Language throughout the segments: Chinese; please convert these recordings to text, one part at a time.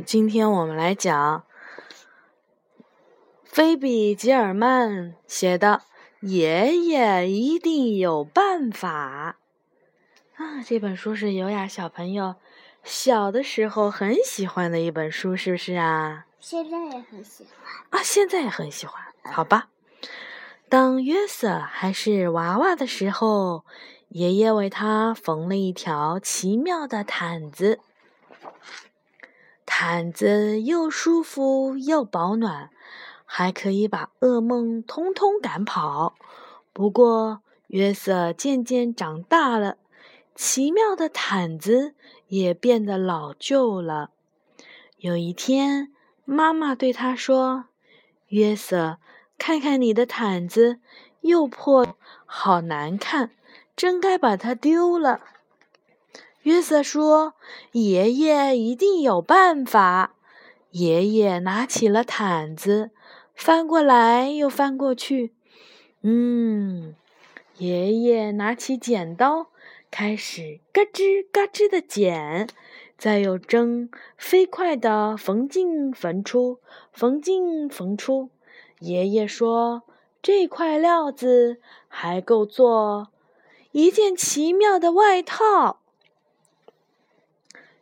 嗯，今天我们来讲菲比·吉尔曼写的《爷爷一定有办法》啊。这本书是优雅小朋友小的时候很喜欢的一本书，是不是啊？现在也很喜欢啊，现在也很喜欢。好吧，当约瑟还是娃娃的时候，爷爷为他缝了一条奇妙的毯子。毯子又舒服又保暖，还可以把噩梦通通赶跑。不过，约瑟渐渐长大了，奇妙的毯子也变得老旧了。有一天，妈妈对他说：“约瑟，看看你的毯子，又破，好难看，真该把它丢了。”约瑟说：“爷爷一定有办法。”爷爷拿起了毯子，翻过来又翻过去。嗯，爷爷拿起剪刀，开始嘎吱嘎吱的剪，再用针飞快地缝进缝出，缝进缝出。爷爷说：“这块料子还够做一件奇妙的外套。”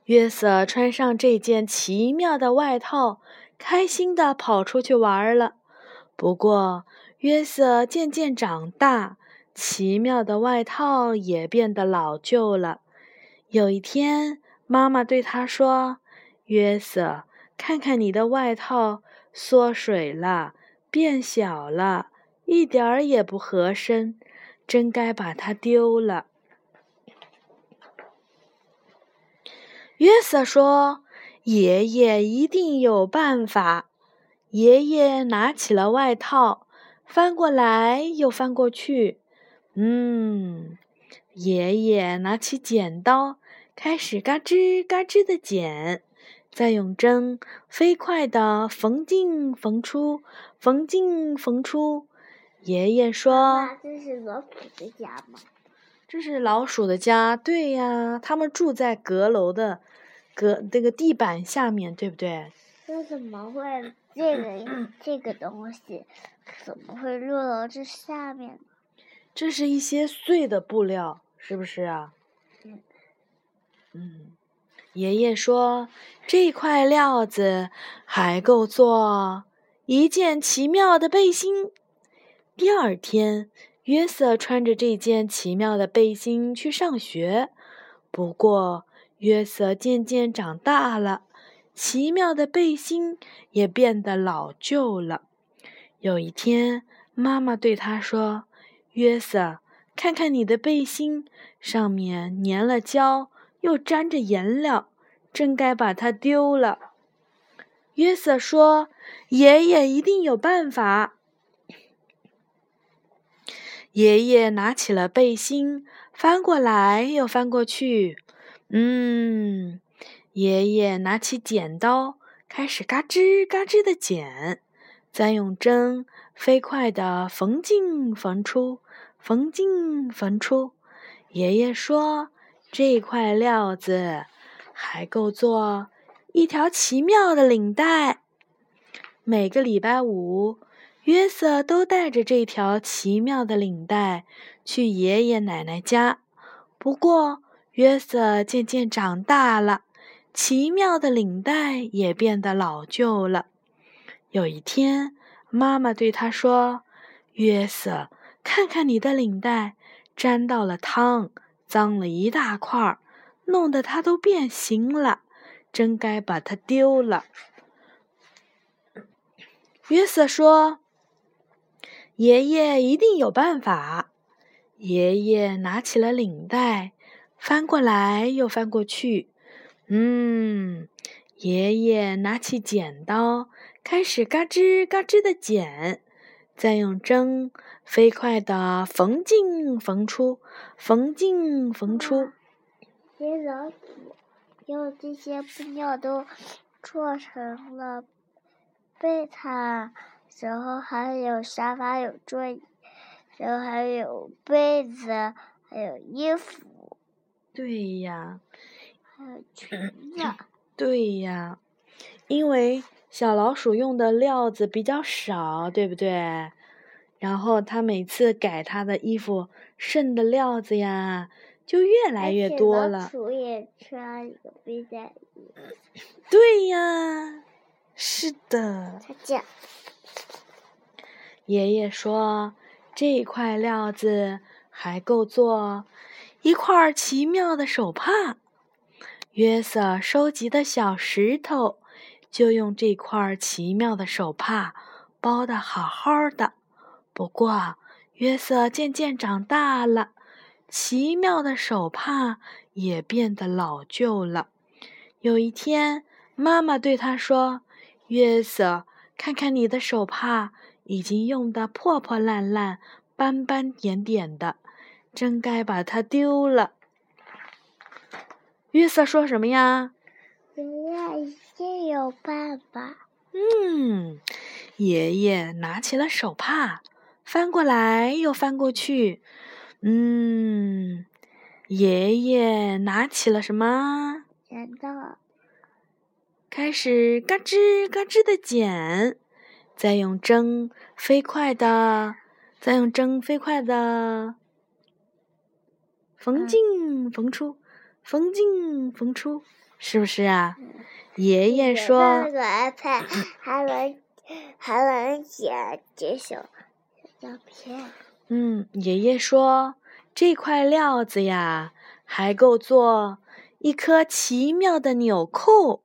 约瑟穿上这件奇妙的外套，开心地跑出去玩了。不过，约瑟渐渐长大，奇妙的外套也变得老旧了。有一天，妈妈对他说：“约瑟，看看你的外套，缩水了，变小了，一点儿也不合身，真该把它丢了。”约瑟说：“爷爷一定有办法。”爷爷拿起了外套，翻过来又翻过去。嗯，爷爷拿起剪刀，开始嘎吱嘎吱的剪，再用针飞快地缝进缝出，缝进缝出。爷爷说：“这是老鼠的家吗？”这是老鼠的家，对呀，他们住在阁楼的阁那个地板下面，对不对？那怎么会这个这个东西怎么会落到这下面？这是一些碎的布料，是不是啊？嗯。嗯，爷爷说这块料子还够做一件奇妙的背心。第二天。约瑟穿着这件奇妙的背心去上学，不过约瑟渐渐长大了，奇妙的背心也变得老旧了。有一天，妈妈对他说：“约瑟，看看你的背心，上面粘了胶，又沾着颜料，真该把它丢了。”约瑟说：“爷爷一定有办法。”爷爷拿起了背心，翻过来又翻过去。嗯，爷爷拿起剪刀，开始嘎吱嘎吱的剪，再用针飞快地缝进缝出，缝进缝出。爷爷说：“这块料子还够做一条奇妙的领带。”每个礼拜五。约瑟都带着这条奇妙的领带去爷爷奶奶家。不过，约瑟渐渐长大了，奇妙的领带也变得老旧了。有一天，妈妈对他说：“约瑟，看看你的领带，沾到了汤，脏了一大块，弄得它都变形了，真该把它丢了。”约瑟说。爷爷一定有办法。爷爷拿起了领带，翻过来又翻过去。嗯，爷爷拿起剪刀，开始嘎吱嘎吱的剪，再用针飞快地缝进缝出，缝进缝出。接着，用这些布料都做成了被毯。然后还有沙发，有桌椅，然后还有被子，还有衣服。对呀。还有裙 子。对呀，因为小老鼠用的料子比较少，对不对？然后它每次改它的衣服剩的料子呀，就越来越多了。老鼠也穿一个背带衣。对呀，是的。再见。爷爷说：“这块料子还够做一块奇妙的手帕。”约瑟收集的小石头，就用这块奇妙的手帕包的好好的。不过，约瑟渐渐长大了，奇妙的手帕也变得老旧了。有一天，妈妈对他说：“约瑟，看看你的手帕。”已经用得破破烂烂、斑斑点点的，真该把它丢了。约瑟说什么呀？爷爷一定有办法。嗯，爷爷拿起了手帕，翻过来又翻过去。嗯，爷爷拿起了什么？剪刀，开始嘎吱嘎吱的剪。再用针飞快的，再用针飞快的缝进缝出，缝进缝出，是不是啊？爷爷说：“那个 iPad 还能还能照片。”嗯，爷爷说：“这块料子呀，还够做一颗奇妙的纽扣。”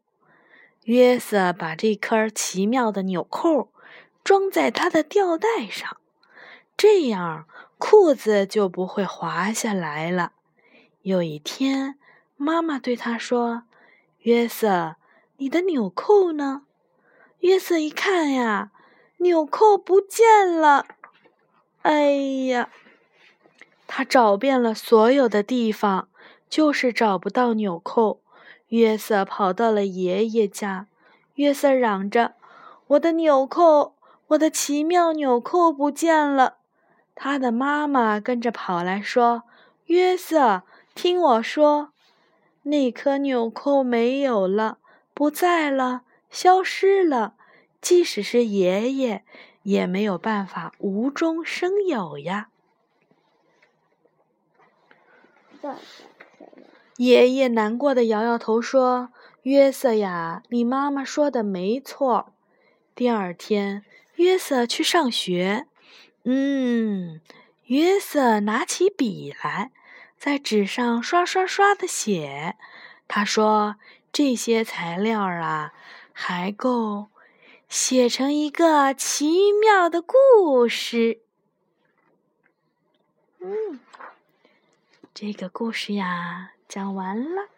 约瑟把这颗奇妙的纽扣。装在他的吊带上，这样裤子就不会滑下来了。有一天，妈妈对他说：“约瑟，你的纽扣呢？”约瑟一看呀，纽扣不见了。哎呀，他找遍了所有的地方，就是找不到纽扣。约瑟跑到了爷爷家，约瑟嚷着：“我的纽扣！”我的奇妙纽扣不见了，他的妈妈跟着跑来说：“约瑟，听我说，那颗纽扣没有了，不在了，消失了。即使是爷爷，也没有办法无中生有呀。”爷爷难过的摇摇头说：“约瑟呀，你妈妈说的没错。”第二天。约瑟去上学，嗯，约瑟拿起笔来，在纸上刷刷刷的写。他说：“这些材料啊，还够写成一个奇妙的故事。”嗯，这个故事呀，讲完了。